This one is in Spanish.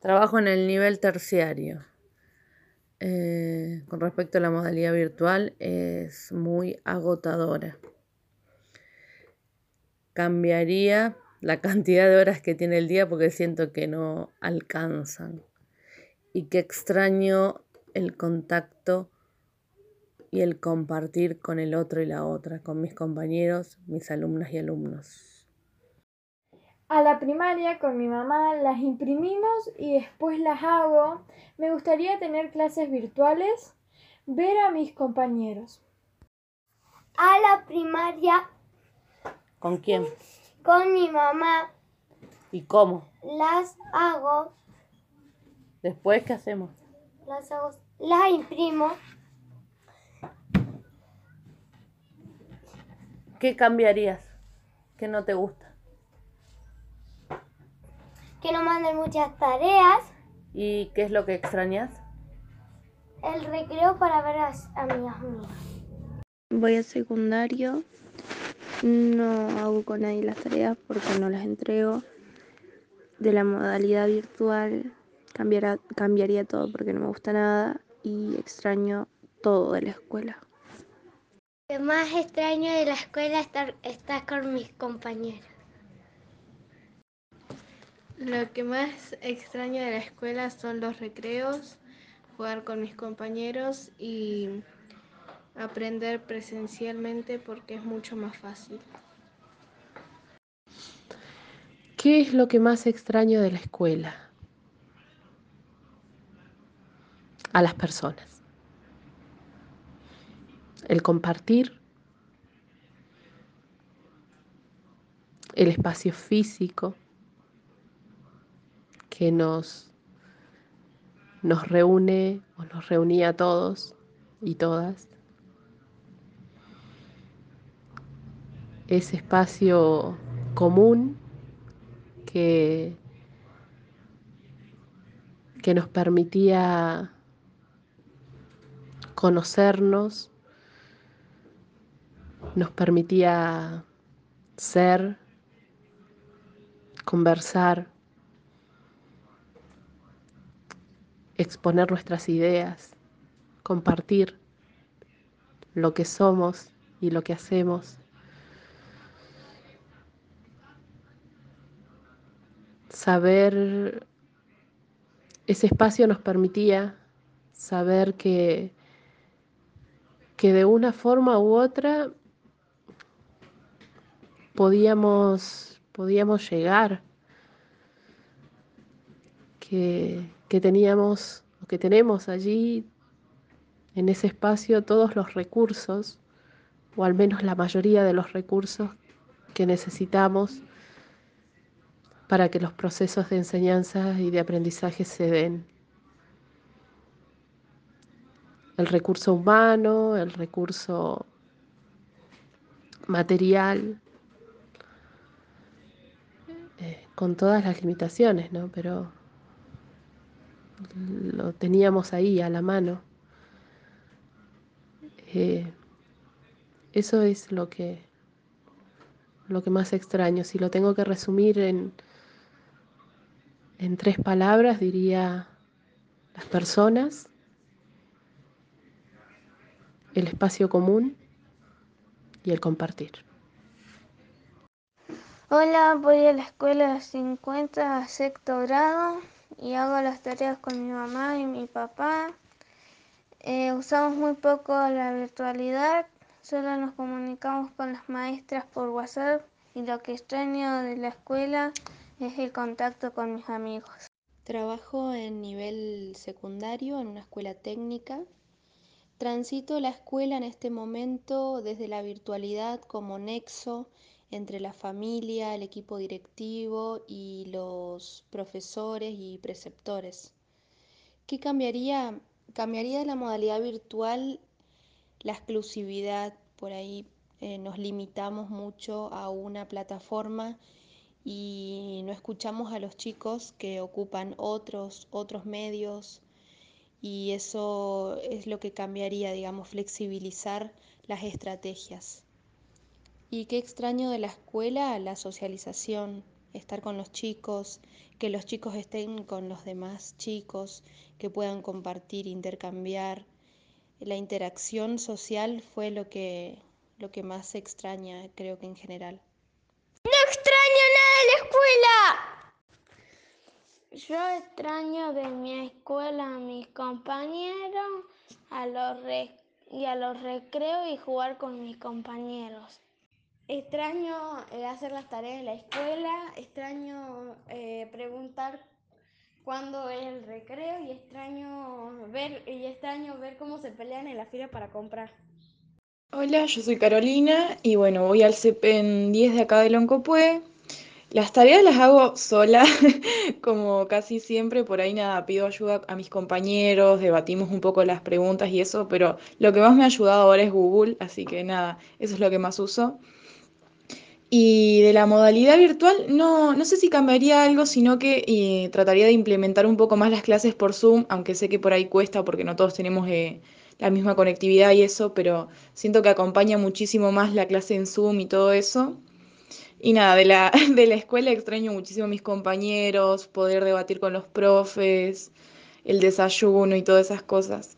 Trabajo en el nivel terciario. Eh, con respecto a la modalidad virtual, es muy agotadora. Cambiaría la cantidad de horas que tiene el día porque siento que no alcanzan. Y que extraño el contacto y el compartir con el otro y la otra, con mis compañeros, mis alumnas y alumnos. A la primaria con mi mamá las imprimimos y después las hago. Me gustaría tener clases virtuales, ver a mis compañeros. A la primaria. ¿Con quién? Con mi mamá. ¿Y cómo? Las hago. ¿Después qué hacemos? Las hago. Las imprimo. ¿Qué cambiarías? ¿Qué no te gusta? Que no manden muchas tareas. ¿Y qué es lo que extrañas? El recreo para ver a amigas mías. Voy al secundario. No hago con nadie las tareas porque no las entrego. De la modalidad virtual cambiaría todo porque no me gusta nada y extraño todo de la escuela. Lo más extraño de la escuela es estar, estar con mis compañeros. Lo que más extraño de la escuela son los recreos, jugar con mis compañeros y aprender presencialmente porque es mucho más fácil. ¿Qué es lo que más extraño de la escuela? A las personas el compartir, el espacio físico que nos, nos reúne o nos reunía a todos y todas. Ese espacio común que, que nos permitía conocernos nos permitía ser, conversar, exponer nuestras ideas, compartir lo que somos y lo que hacemos. Saber, ese espacio nos permitía saber que, que de una forma u otra podíamos, podíamos llegar, que, teníamos, que tenemos allí en ese espacio todos los recursos, o al menos la mayoría de los recursos que necesitamos para que los procesos de enseñanza y de aprendizaje se den. El recurso humano, el recurso material, con todas las limitaciones, ¿no? Pero lo teníamos ahí a la mano. Eh, eso es lo que, lo que más extraño. Si lo tengo que resumir en, en tres palabras, diría las personas, el espacio común y el compartir. Hola, voy a la escuela 50 sexto grado y hago las tareas con mi mamá y mi papá. Eh, usamos muy poco la virtualidad, solo nos comunicamos con las maestras por WhatsApp y lo que extraño de la escuela es el contacto con mis amigos. Trabajo en nivel secundario en una escuela técnica. Transito la escuela en este momento desde la virtualidad como nexo entre la familia, el equipo directivo y los profesores y preceptores. ¿Qué cambiaría? Cambiaría de la modalidad virtual la exclusividad, por ahí eh, nos limitamos mucho a una plataforma y no escuchamos a los chicos que ocupan otros, otros medios y eso es lo que cambiaría, digamos, flexibilizar las estrategias. Y qué extraño de la escuela la socialización, estar con los chicos, que los chicos estén con los demás chicos, que puedan compartir, intercambiar. La interacción social fue lo que, lo que más se extraña, creo que en general. No extraño nada de la escuela. Yo extraño de mi escuela a mis compañeros a los y a los recreos y jugar con mis compañeros. Extraño eh, hacer las tareas en la escuela, extraño eh, preguntar cuándo es el recreo y extraño ver y extraño ver cómo se pelean en la fila para comprar. Hola, yo soy Carolina y bueno, voy al CEPEN 10 de acá de Loncopue. Las tareas las hago sola, como casi siempre, por ahí nada, pido ayuda a mis compañeros, debatimos un poco las preguntas y eso, pero lo que más me ha ayudado ahora es Google, así que nada, eso es lo que más uso. Y de la modalidad virtual, no, no sé si cambiaría algo, sino que eh, trataría de implementar un poco más las clases por Zoom, aunque sé que por ahí cuesta porque no todos tenemos eh, la misma conectividad y eso, pero siento que acompaña muchísimo más la clase en Zoom y todo eso. Y nada, de la, de la escuela extraño muchísimo a mis compañeros, poder debatir con los profes, el desayuno y todas esas cosas.